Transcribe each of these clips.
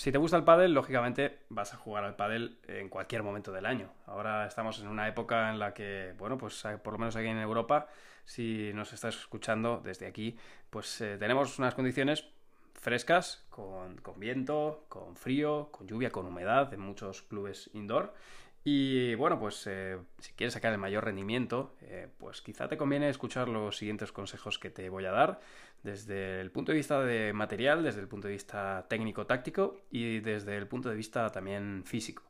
si te gusta el pádel, lógicamente vas a jugar al pádel en cualquier momento del año. Ahora estamos en una época en la que, bueno, pues eh, por lo menos aquí en Europa, si nos estás escuchando desde aquí, pues eh, tenemos unas condiciones frescas, con, viento, con frío, con lluvia, con humedad en muchos clubes indoor. Y bueno, pues eh, si quieres sacar el mayor rendimiento, pues quizá te conviene escuchar los siguientes consejos que te voy a dar desde el punto de vista de material, desde el punto de vista técnico-táctico y desde el punto de vista también físico.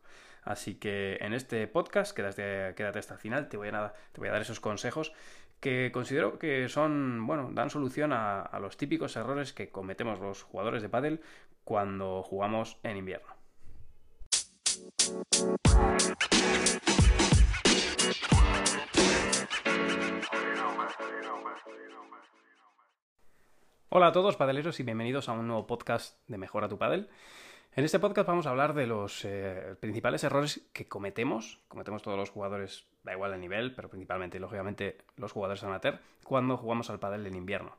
Así que en este podcast, quédate, quédate hasta el final, te voy, a, te voy a dar esos consejos que considero que son, bueno, dan solución a, a los típicos errores que cometemos los jugadores de pádel cuando jugamos en invierno. Hola a todos padeleros y bienvenidos a un nuevo podcast de Mejora tu Padel. En este podcast vamos a hablar de los eh, principales errores que cometemos, cometemos todos los jugadores, da igual el nivel, pero principalmente lógicamente los jugadores amateur, cuando jugamos al pádel en invierno.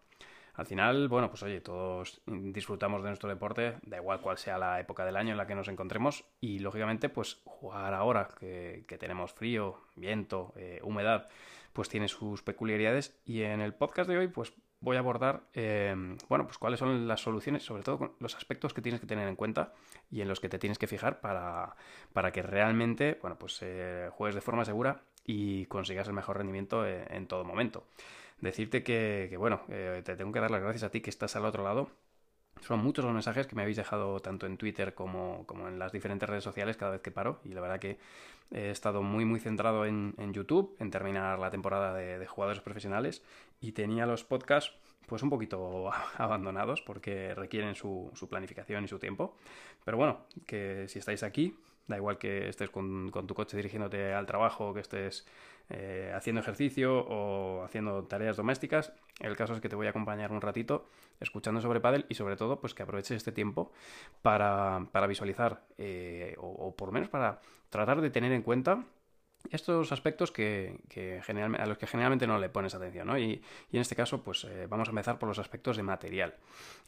Al final, bueno, pues oye, todos disfrutamos de nuestro deporte, da igual cuál sea la época del año en la que nos encontremos y lógicamente pues jugar ahora que, tenemos frío, viento, eh, humedad, pues tiene sus peculiaridades y en el podcast de hoy pues voy a abordar, eh, bueno, pues cuáles son las soluciones, sobre todo los aspectos que tienes que tener en cuenta y en los que te tienes que fijar para, para que realmente, bueno, pues eh, juegues de forma segura y consigas el mejor rendimiento en, en todo momento. Decirte que, bueno, eh, te tengo que dar las gracias a ti que estás al otro lado son muchos los mensajes que me habéis dejado tanto en Twitter como, como, en las diferentes redes sociales cada vez que paro. Y la verdad que he estado muy muy centrado en, en YouTube, en terminar la temporada de, jugadores profesionales y tenía los podcasts pues un poquito abandonados porque requieren su, su, planificación y su tiempo. Pero bueno, que si estáis aquí, da igual que estés con, con tu coche dirigiéndote al trabajo, que estés eh, haciendo ejercicio o haciendo tareas domésticas. El caso es que te voy a acompañar un ratito escuchando sobre pádel y sobre todo pues que aproveches este tiempo para, para visualizar eh, o, o por lo menos para tratar de tener en cuenta estos aspectos que, a los que generalmente no le pones atención, ¿no? Y, en este caso, pues eh, vamos a empezar por los aspectos de material.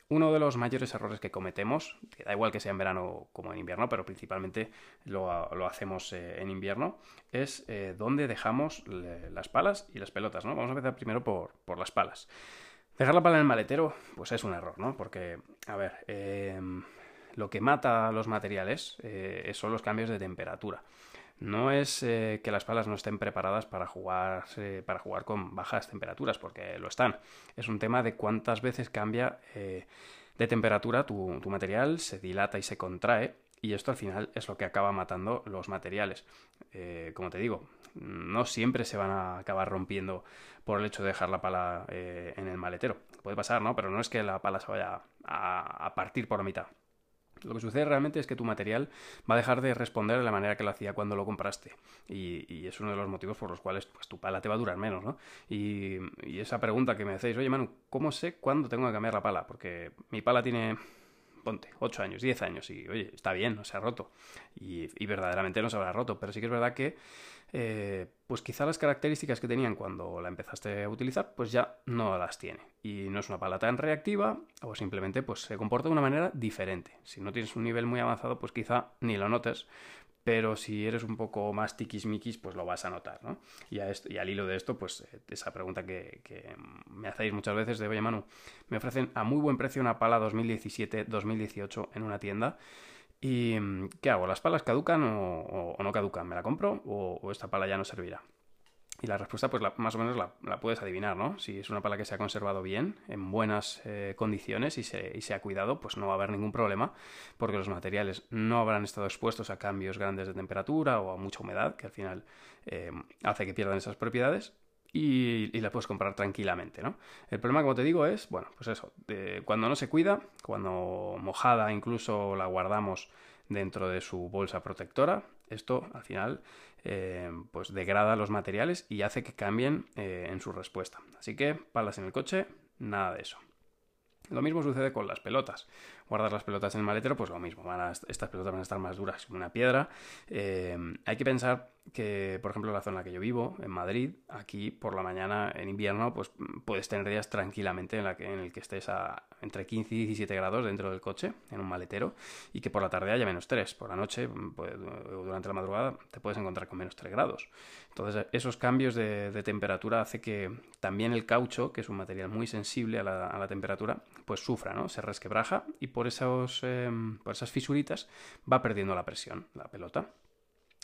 Uno de los mayores errores que cometemos, que da igual que sea en verano como en invierno, pero principalmente lo, lo hacemos eh, en invierno, es eh, dónde dejamos las palas y las pelotas. Vamos a empezar primero por, por, las palas. Dejar la pala en el maletero, pues es un error, ¿no? Porque, a ver, em, lo que mata los materiales son los cambios de temperatura. No es eh, que las palas no estén preparadas para jugar, eh, para jugar con bajas temperaturas, porque lo están. Es un tema de cuántas veces cambia eh, de temperatura tu, material, se dilata y se contrae, y esto al final es lo que acaba matando los materiales. Como te digo, no siempre se van a acabar rompiendo por el hecho de dejar la pala en el maletero. Puede pasar, ¿no? Pero no es que la pala se vaya a partir por la mitad. Lo que sucede realmente es que tu material va a dejar de responder de la manera que lo hacía cuando lo compraste. Y, es uno de los motivos por los cuales pues, tu pala te va a durar menos, ¿no? Y, y esa pregunta que me hacéis, oye Manu, ¿cómo sé cuándo tengo que cambiar la pala? Porque mi pala tiene ponte, 8 años, 10 años, y oye, está bien, no se ha roto. Y, verdaderamente no se habrá roto, pero sí que es verdad que, eh, pues quizá las características que tenían cuando la empezaste a utilizar, pues ya no las tiene. Y no es una pala tan reactiva, o simplemente pues se comporta de una manera diferente. Si no tienes un nivel muy avanzado, pues quizá ni lo notes, pero si eres un poco más tiquismiquis, pues lo vas a notar, ¿no? Y, a esto, y al hilo de esto, pues eh, esa pregunta que, me hacéis muchas veces de, oye Manu, me ofrecen a muy buen precio una pala 2017-2018 en una tienda. ¿Y qué hago? ¿Las palas caducan o, no caducan? ¿Me la compro o esta pala ya no servirá? Y la respuesta, pues la, más o menos la, puedes adivinar, ¿no? Si es una pala que se ha conservado bien, en buenas eh, condiciones y se, y se, ha cuidado, pues no va a haber ningún problema, porque los materiales no habrán estado expuestos a cambios grandes de temperatura o a mucha humedad, que al final eh, hace que pierdan esas propiedades. Y, y, la puedes comprar tranquilamente, ¿no? El problema, como te digo, es, bueno, pues eso, de, cuando no se cuida, cuando mojada incluso la guardamos dentro de su bolsa protectora, esto al final eh, pues degrada los materiales y hace que cambien eh, en su respuesta. Así que palas en el coche, nada de eso. Lo mismo sucede con las pelotas. Guardar las pelotas en el maletero, pues lo mismo, estas pelotas van a estar más duras que una piedra. Eh, hay que pensar que, por ejemplo, la zona en la que yo vivo, en Madrid, aquí por la mañana, en invierno, pues puedes tener días tranquilamente en, la que, en el que estés a entre 15 y 17 grados dentro del coche, en un maletero, y que por la tarde haya menos 3. Por la noche, pues, durante la madrugada, te puedes encontrar con menos 3 grados. Entonces, esos cambios de, temperatura hace que también el caucho, que es un material muy sensible a la, temperatura, pues sufra, ¿no? Se resquebraja y por, esos, em, por esas fisuritas va perdiendo la presión, la pelota.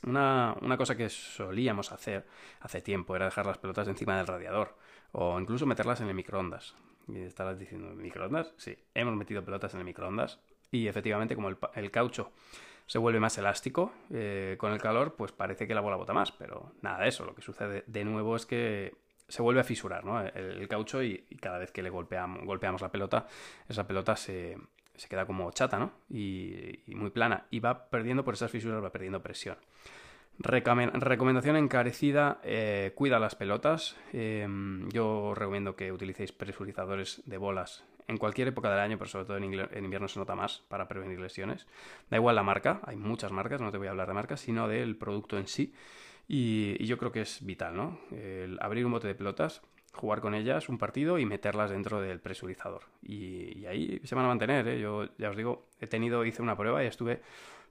Una, cosa que solíamos hacer hace tiempo era dejar las pelotas encima del radiador o incluso meterlas en el microondas. Y estarás diciendo, ¿microondas? Sí, hemos metido pelotas en el microondas y efectivamente como el, caucho se vuelve más elástico eh, con el calor, pues parece que la bola bota más, pero nada de eso. Lo que sucede de nuevo es que se vuelve a fisurar ¿no? el, caucho y, cada vez que le golpeamos, golpeamos la pelota, esa pelota se, se queda como chata, ¿no? Y, muy plana. Y va perdiendo, por esas fisuras, va perdiendo presión. recomendación encarecida, eh, cuida las pelotas. Em, yo recomiendo que utilicéis presurizadores de bolas en cualquier época del año, pero sobre todo en, invierno se nota más para prevenir lesiones. Da igual la marca, hay muchas marcas, no te voy a hablar de marcas, sino del producto en sí. Y, yo creo que es vital, ¿no? Abrir un bote de pelotas jugar con ellas un partido y meterlas dentro del presurizador. Y, ahí se van a mantener. ¿eh? Yo ya os digo, he tenido, hice una prueba y estuve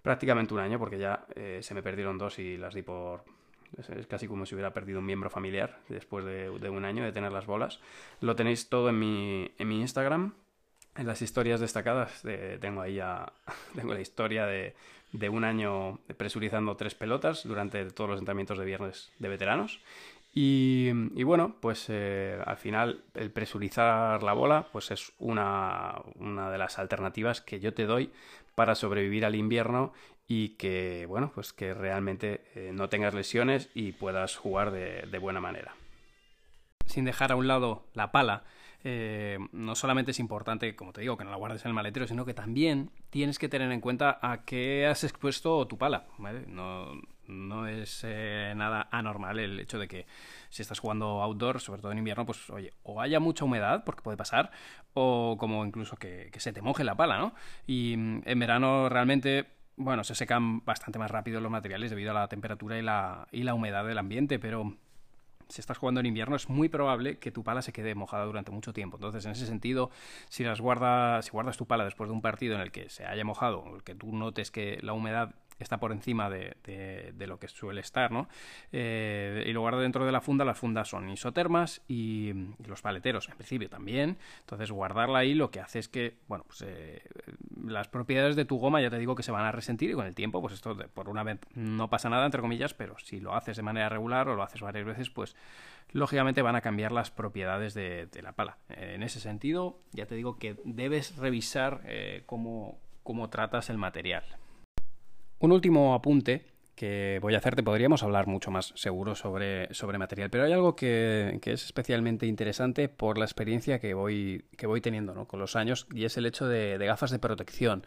prácticamente un año porque ya eh, se me perdieron dos y las di por... Es, casi como si hubiera perdido un miembro familiar después de, un año de tener las bolas. Lo tenéis todo en mi, en mi Instagram. En las historias destacadas tengo ahí ya tengo la historia de, de un año presurizando tres pelotas durante todos los entrenamientos de viernes de veteranos y, bueno, pues eh, al final el presurizar la bola pues es una, de las alternativas que yo te doy para sobrevivir al invierno y que bueno, pues que realmente eh, no tengas lesiones y puedas jugar de, buena manera. Sin dejar a un lado la pala, eh, no solamente es importante, como te digo, que no la guardes en el maletero, sino que también tienes que tener en cuenta a qué has expuesto tu pala. ¿vale? No, no es eh, nada anormal el hecho de que si estás jugando outdoor, sobre todo en invierno, pues oye, o haya mucha humedad, porque puede pasar, o como incluso que, se te moje la pala, ¿no? Y mm, en verano realmente bueno, se secan bastante más rápido los materiales debido a la temperatura y la, y la humedad del ambiente, pero si estás jugando en invierno es muy probable que tu pala se quede mojada durante mucho tiempo. Entonces, en ese sentido, si las guardas, si guardas tu pala después de un partido en el que se haya mojado, o el que tú notes que la humedad está por encima de, de, lo que suele estar, ¿no? Eh, y guardo dentro de la funda, las fundas son isotermas y, los paleteros, en principio, también. Entonces, guardarla ahí lo que hace es que, bueno, pues eh, las propiedades de tu goma ya te digo que se van a resentir y con el tiempo, pues esto por una vez no pasa nada, entre comillas, pero si lo haces de manera regular o lo haces varias veces, pues lógicamente van a cambiar las propiedades de, la pala. en ese sentido, ya te digo que debes revisar eh, cómo, cómo tratas el material. Un último apunte que voy a hacerte, podríamos hablar mucho más seguro sobre, sobre material, pero hay algo que, es especialmente interesante por la experiencia que voy, que voy teniendo ¿no? con los años y es el hecho de, gafas de protección.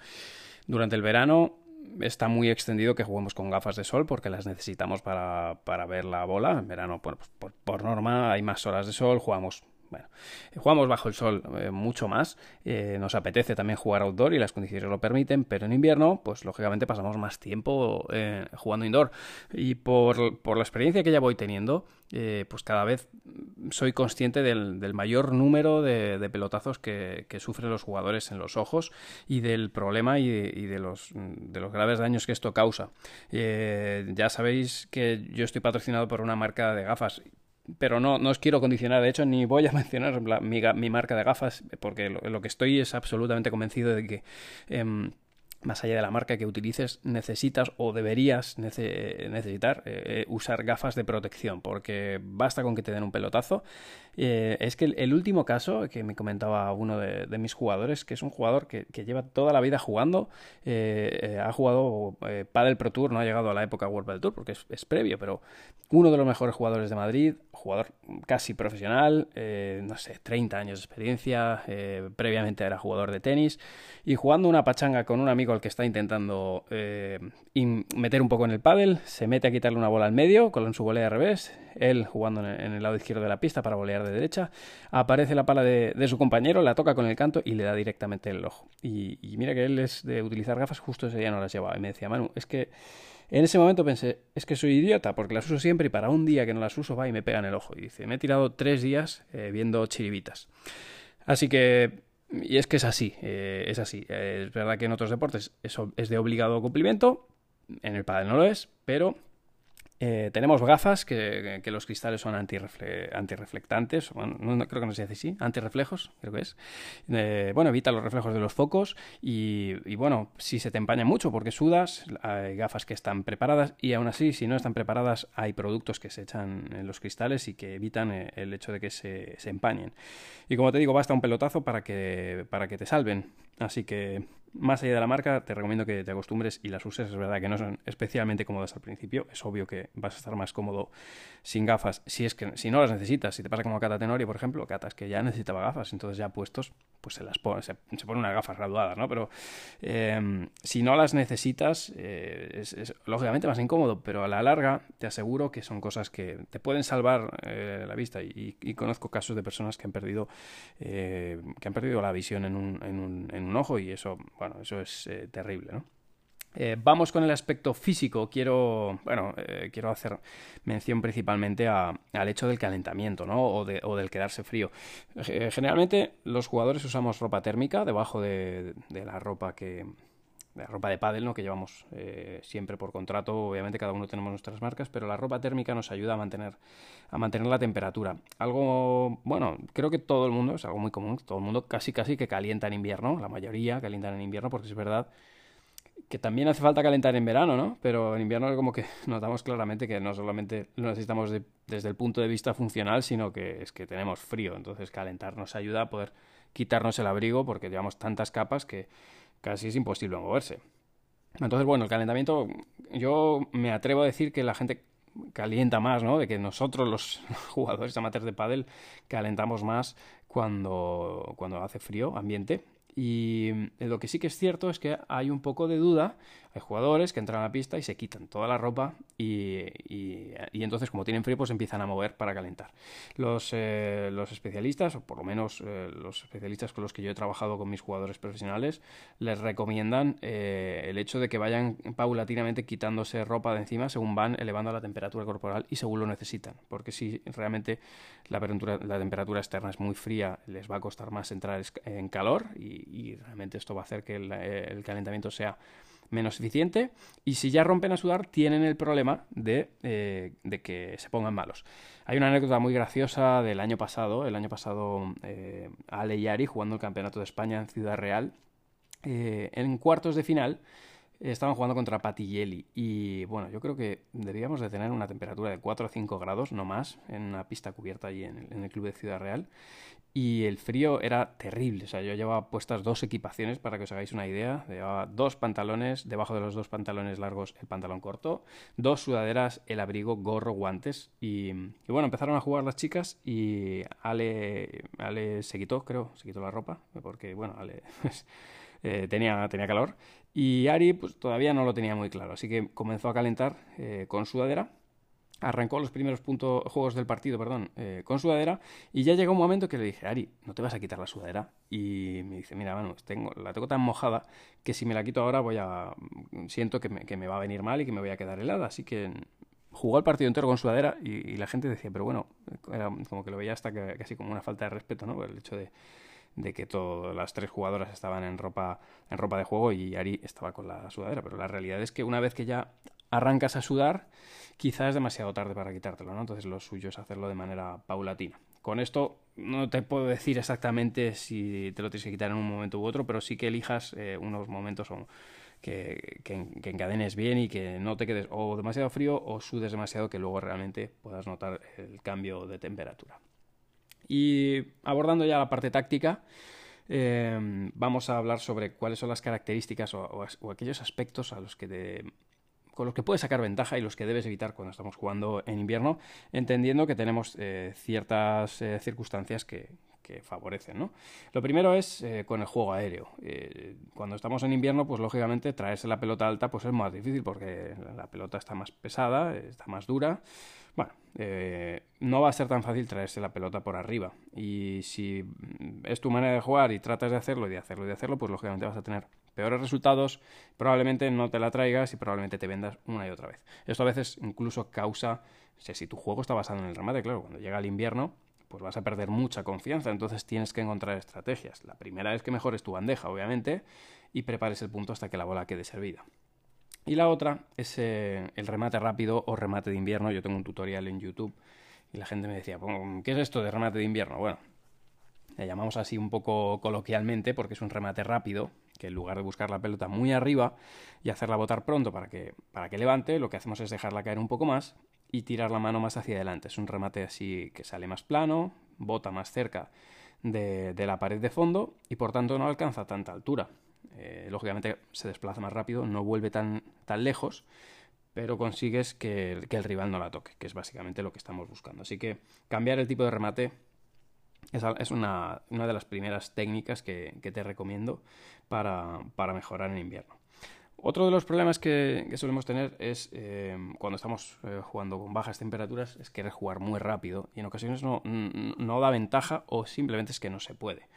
Durante el verano está muy extendido que juguemos con gafas de sol porque las necesitamos para, ver la bola. En verano, pues, por, por, norma, hay más horas de sol, jugamos bueno, jugamos bajo el sol eh, mucho más, eh, nos apetece también jugar outdoor y las condiciones lo permiten, pero en invierno, pues lógicamente pasamos más tiempo eh, jugando indoor. Y por, por, la experiencia que ya voy teniendo, pues cada vez soy consciente del, mayor número de, pelotazos que, sufren los jugadores en los ojos y del problema y de, los, de los, graves daños que esto causa. ya sabéis que yo estoy patrocinado por una marca de gafas pero no, no os quiero condicionar, de hecho, ni voy a mencionar mi, marca de gafas, porque lo, que estoy es absolutamente convencido de que em, más allá de la marca que utilices, necesitas o deberías necesitar eh, usar gafas de protección, porque basta con que te den un pelotazo. Eh, es que el, último caso que me comentaba uno de, mis jugadores, que es un jugador que, lleva toda la vida jugando, eh, ha jugado Padel Pro Tour, no ha llegado a la época World Padel Tour porque es, previo, pero uno de los mejores jugadores de Madrid, jugador casi profesional, no sé, 30 años de experiencia, previamente era jugador de tenis, y jugando una pachanga con un amigo chico que está intentando eh, meter un poco en el pádel, se mete a quitarle una bola al medio con su volea de revés, él jugando en el lado izquierdo de la pista para volear de derecha, aparece la pala de, su compañero, la toca con el canto y le da directamente el ojo. Y, mira que él es de utilizar gafas, justo ese día no las llevaba. Y me decía, Manu, es que en ese momento pensé, es que soy idiota porque las uso siempre y para un día que no las uso va y me pega en el ojo. Y dice, me he tirado tres días eh, viendo chiribitas. Así que y es que es así, eh, es así. es verdad que en otros deportes eso es de obligado cumplimiento, en el pádel no lo es, pero eh, tenemos gafas que, los cristales son antirreflectantes, bueno, no, creo que no se dice así, antirreflejos, creo que es. Eh, bueno, evita los reflejos de los focos y, bueno, si se te empaña mucho porque sudas, hay gafas que están preparadas y aún así, si no están preparadas, hay productos que se echan en los cristales y que evitan eh, el hecho de que se, se empañen. Y como te digo, basta un pelotazo para que, para que te salven. Así que más allá de la marca, te recomiendo que te acostumbres y las uses. Es verdad que no son especialmente cómodas al principio. Es obvio que vas a estar más cómodo sin gafas. Si es que si no las necesitas, si te pasa como a Cata Tenorio, por ejemplo, Cata es que ya necesitaba gafas, entonces ya puestos, pues se las pone, se, ponen unas gafas graduadas, ¿no? Pero em, si no las necesitas, eh, es, lógicamente más incómodo, pero a la larga te aseguro que son cosas que te pueden salvar eh, la vista. Y, conozco casos de personas que han perdido, eh, que han perdido la visión en un, en un, en un ojo y eso bueno, eso es eh, terrible, ¿no? Eh, vamos con el aspecto físico. Quiero, bueno, eh, quiero hacer mención principalmente al hecho del calentamiento, ¿no? O, del quedarse frío. generalmente los jugadores usamos ropa térmica debajo de la ropa que, la ropa de pádel, ¿no? que llevamos eh, siempre por contrato, obviamente cada uno tenemos nuestras marcas, pero la ropa térmica nos ayuda a mantener, a mantener la temperatura. Algo, bueno, creo que todo el mundo, es algo muy común, todo el mundo casi casi que calienta en invierno, la mayoría calientan en invierno, porque es verdad que también hace falta calentar en verano, ¿no? Pero en invierno como que notamos claramente que no solamente lo necesitamos desde el punto de vista funcional, sino que es que tenemos frío, entonces calentar nos ayuda a poder quitarnos el abrigo porque llevamos tantas capas que casi es imposible moverse. Entonces, bueno, el calentamiento, yo me atrevo a decir que la gente calienta más, ¿no? De que nosotros los jugadores amateurs de pádel calentamos más cuando, cuando hace frío, ambiente. Y lo que sí que es cierto es que hay un poco de duda hay jugadores que entran a la pista y se quitan toda la ropa y, y, entonces como tienen frío pues empiezan a mover para calentar. Los, eh, los especialistas, o por lo menos eh, los especialistas con los que yo he trabajado con mis jugadores profesionales, les recomiendan eh, el hecho de que vayan paulatinamente quitándose ropa de encima según van elevando la temperatura corporal y según lo necesitan. Porque si realmente la temperatura, la temperatura externa es muy fría, les va a costar más entrar en calor y, realmente esto va a hacer que el calentamiento sea menos eficiente y si ya rompen a sudar tienen el problema eh, de, que se pongan malos. Hay una anécdota muy graciosa del año pasado, el año pasado eh, Ale y Ari jugando el Campeonato de España en Ciudad Real, eh, en cuartos de final estaban jugando contra Patilleli y bueno, yo creo que debíamos de tener una temperatura de 4 o 5 grados, no más, en una pista cubierta allí en el club de Ciudad Real y el frío era terrible. O sea, yo llevaba puestas dos equipaciones para que os hagáis una idea. Llevaba dos pantalones, debajo de los dos pantalones largos el pantalón corto, dos sudaderas, el abrigo, gorro, guantes. Y, bueno, empezaron a jugar las chicas y Ale, Ale se quitó, creo, se quitó la ropa, porque bueno, Ale pues, eh, tenía, tenía calor. Y Ari pues todavía no lo tenía muy claro, así que comenzó a calentar eh, con sudadera arrancó los primeros puntos, juegos del partido, perdón, eh, con sudadera y ya llegó un momento que le dije, Ari, no te vas a quitar la sudadera. Y me dice, mira, bueno, tengo, la tengo tan mojada que si me la quito ahora voy a, siento que me, que me va a venir mal y que me voy a quedar helada. Así que jugó el partido entero con sudadera y, la gente decía, pero bueno, era como que lo veía hasta que, casi como una falta de respeto, ¿no? El hecho de, de que todas las tres jugadoras estaban en ropa, en ropa de juego y Ari estaba con la sudadera. Pero la realidad es que una vez que ya arrancas a sudar, quizás es demasiado tarde para quitártelo, ¿no? Entonces lo suyo es hacerlo de manera paulatina. Con esto no te puedo decir exactamente si te lo tienes que quitar en un momento u otro, pero sí que elijas eh, unos momentos que, que, encadenes bien y que no te quedes o demasiado frío o sudes demasiado que luego realmente puedas notar el cambio de temperatura. Y abordando ya la parte táctica, eh, vamos a hablar sobre cuáles son las características o, o, aquellos aspectos a los que te, con los que puedes sacar ventaja y los que debes evitar cuando estamos jugando en invierno, entendiendo que tenemos eh, ciertas eh, circunstancias que, que favorecen, ¿no? Lo primero es eh, con el juego aéreo. Cuando estamos en invierno, pues lógicamente traerse la pelota alta pues es más difícil porque la pelota está más pesada, está más dura. Bueno, no va a ser tan fácil traerse la pelota por arriba. Y si es tu manera de jugar y tratas de hacerlo y de hacerlo y de hacerlo, pues lógicamente vas a tener peores resultados, probablemente no te la traigas y probablemente te vendas una y otra vez. Esto a veces incluso causa, si tu juego está basado en el remate, claro, cuando llega el invierno, pues vas a perder mucha confianza, entonces tienes que encontrar estrategias. La primera es que mejores tu bandeja, obviamente, y prepares el punto hasta que la bola quede servida. Y la otra es eh, el remate rápido o remate de invierno. Yo tengo un tutorial en YouTube y la gente me decía, ¿qué es esto de remate de invierno? Bueno, le llamamos así un poco coloquialmente porque es un remate rápido, que en lugar de buscar la pelota muy arriba y hacerla botar pronto para que, para que levante, lo que hacemos es dejarla caer un poco más y tirar la mano más hacia adelante. Es un remate así que sale más plano, bota más cerca de, de la pared de fondo y por tanto no alcanza tanta altura. Eh, lógicamente se desplaza más rápido, no vuelve tan, tan lejos, pero consigues que, el rival no la toque, que es básicamente lo que estamos buscando. Así que cambiar el tipo de remate es, una, de las primeras técnicas que, te recomiendo para, mejorar en invierno. Otro de los problemas que, solemos tener es eh, cuando estamos eh, jugando con bajas temperaturas, es querer jugar muy rápido y en ocasiones no, no da ventaja o simplemente es que no se puede.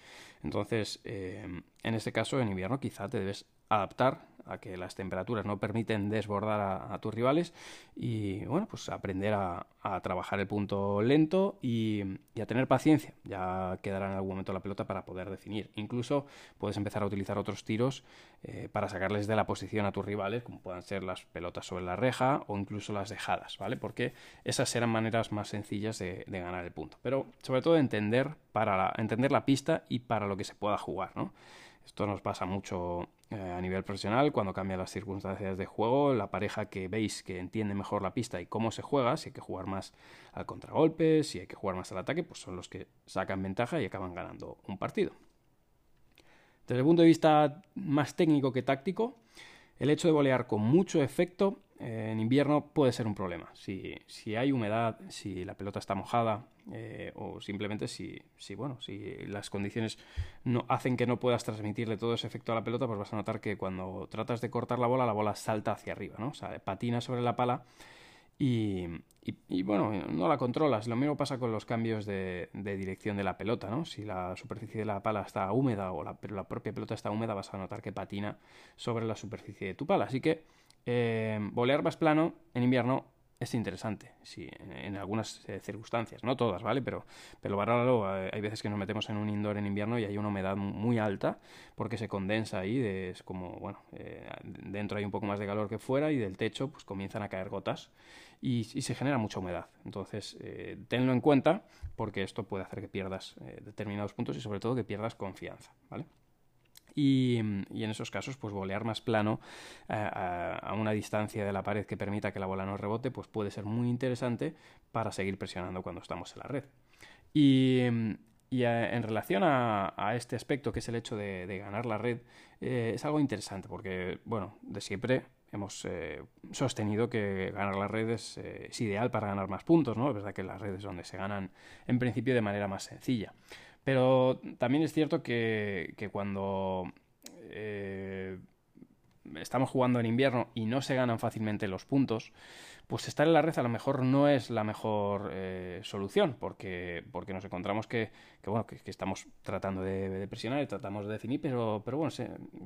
Entonces, eh, en este caso, en invierno quizá te debes adaptar a que las temperaturas no permiten desbordar a, tus rivales y bueno pues aprender a, trabajar el punto lento y, a tener paciencia. Ya quedará en algún momento la pelota para poder definir. Incluso puedes empezar a utilizar otros tiros eh, para sacarles de la posición a tus rivales como puedan ser las pelotas sobre la reja o incluso las dejadas vale porque esas serán maneras más sencillas de, ganar el punto. Pero sobre todo entender para entender la pista y para lo que se pueda jugar no esto nos pasa mucho a nivel profesional cuando cambian las circunstancias de juego. La pareja que veis que entiende mejor la pista y cómo se juega, si hay que jugar más al contragolpe, si hay que jugar más al ataque, pues son los que sacan ventaja y acaban ganando un partido. Desde el punto de vista más técnico que táctico, el hecho de volear con mucho efecto eh, en invierno puede ser un problema. Si, si, hay humedad, si la pelota está mojada eh, o simplemente si, si, bueno, si las condiciones no, hacen que no puedas transmitirle todo ese efecto a la pelota, pues vas a notar que cuando tratas de cortar la bola, la bola salta hacia arriba, ¿no? O sea, patina sobre la pala y, y, bueno, no la controlas. Lo mismo pasa con los cambios de, dirección de la pelota, ¿no? Si la superficie de la pala está húmeda o la, pero la propia pelota está húmeda, vas a notar que patina sobre la superficie de tu pala. Así que eh, volear más plano en invierno es interesante, sí, en, algunas eh, circunstancias, no todas, ¿vale? Pero, pero valóralo, hay veces que nos metemos en un indoor en invierno y hay una humedad muy alta porque se condensa ahí, es como, bueno, eh, dentro hay un poco más de calor que fuera y del techo pues comienzan a caer gotas y, se genera mucha humedad. Entonces, eh, tenlo en cuenta porque esto puede hacer que pierdas determinados puntos y sobre todo que pierdas confianza, ¿vale? y, en esos casos pues volear más plano eh, a, una distancia de la pared que permita que la bola no rebote pues puede ser muy interesante para seguir presionando cuando estamos en la red. Y, en relación a, este aspecto que es el hecho de, ganar la red eh, es algo interesante porque bueno de siempre hemos eh, sostenido que ganar la red es, ideal para ganar más puntos, ¿no? Es verdad que las redes donde se ganan en principio de manera más sencilla. Pero también es cierto que, cuando eh, estamos jugando en invierno y no se ganan fácilmente los puntos, pues estar en la red a lo mejor no es la mejor eh, solución, porque, porque nos encontramos que, bueno, que, estamos tratando de, presionar y tratamos de definir, pero, pero bueno,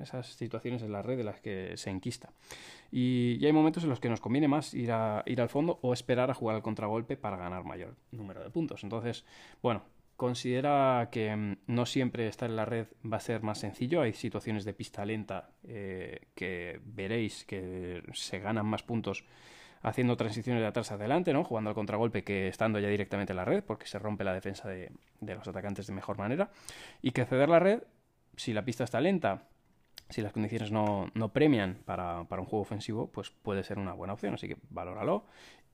esas situaciones en la red de las que se enquista. Y, y, hay momentos en los que nos conviene más ir, a, ir al fondo o esperar a jugar al contragolpe para ganar mayor número de puntos. Entonces, bueno, Considera que mm, no siempre estar en la red va a ser más sencillo. Hay situaciones de pista lenta eh, que veréis que se ganan más puntos haciendo transiciones de atrás adelante, ¿no? jugando al contragolpe que estando ya directamente en la red, porque se rompe la defensa de, los atacantes de mejor manera. Y que ceder la red, si la pista está lenta, si las condiciones no, premian para, para, un juego ofensivo, pues puede ser una buena opción. Así que valóralo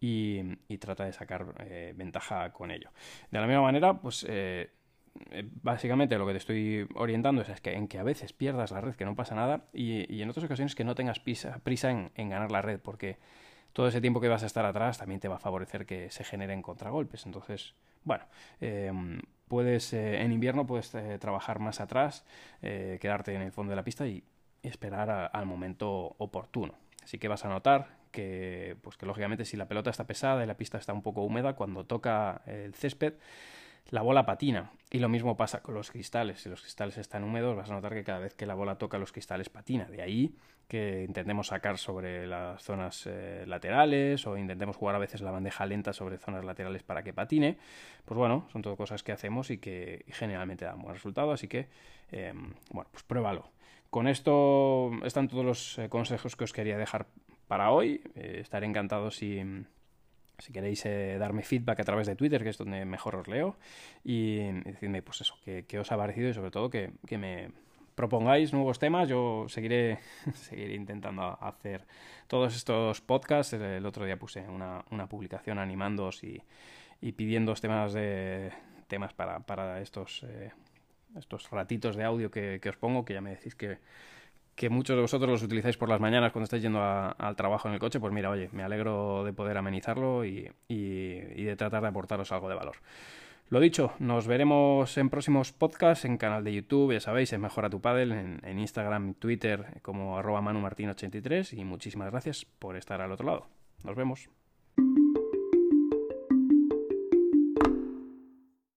y, trata de sacar eh, ventaja con ello. De la misma manera, pues eh, eh, básicamente lo que te estoy orientando es, que en que a veces pierdas la red, que no pasa nada, y, en otras ocasiones que no tengas prisa, prisa en, ganar la red, porque todo ese tiempo que vas a estar atrás también te va a favorecer que se generen contragolpes. Entonces, bueno, puedes, en invierno puedes trabajar más atrás, quedarte en el fondo de la pista y esperar al momento oportuno. Así que vas a notar que, pues que lógicamente si la pelota está pesada y la pista está un poco húmeda, cuando toca el césped, la bola patina. Y lo mismo pasa con los cristales. Si los cristales están húmedos, vas a notar que cada vez que la bola toca los cristales patina. De ahí que intentemos sacar sobre las zonas eh, laterales o intentemos jugar a veces la bandeja lenta sobre zonas laterales para que patine. Pues bueno, son todo cosas que hacemos y que generalmente dan buen resultado. Así que, em, bueno, pues pruébalo. Con esto están todos los eh, consejos que os quería dejar para hoy. Eh, estaré encantado si si queréis eh, darme feedback a través de Twitter, que es donde mejor os leo, y decidme, pues eso, qué, os ha parecido y sobre todo que, me propongáis nuevos temas. Yo seguiré, seguiré intentando hacer todos estos podcasts. El otro día puse una, una publicación animándoos y, y pidiendo temas de temas para, para estos, eh, estos ratitos de audio que, que os pongo, que ya me decís que que muchos de vosotros los utilizáis por las mañanas cuando estáis yendo al trabajo en el coche, pues mira, oye, me alegro de poder amenizarlo y, de tratar de aportaros algo de valor. Lo dicho, nos veremos en próximos podcasts, en canal de YouTube, ya sabéis, en Mejora tu Padel, en, en Instagram, Twitter, como arroba manumartin83 y muchísimas gracias por estar al otro lado. Nos vemos.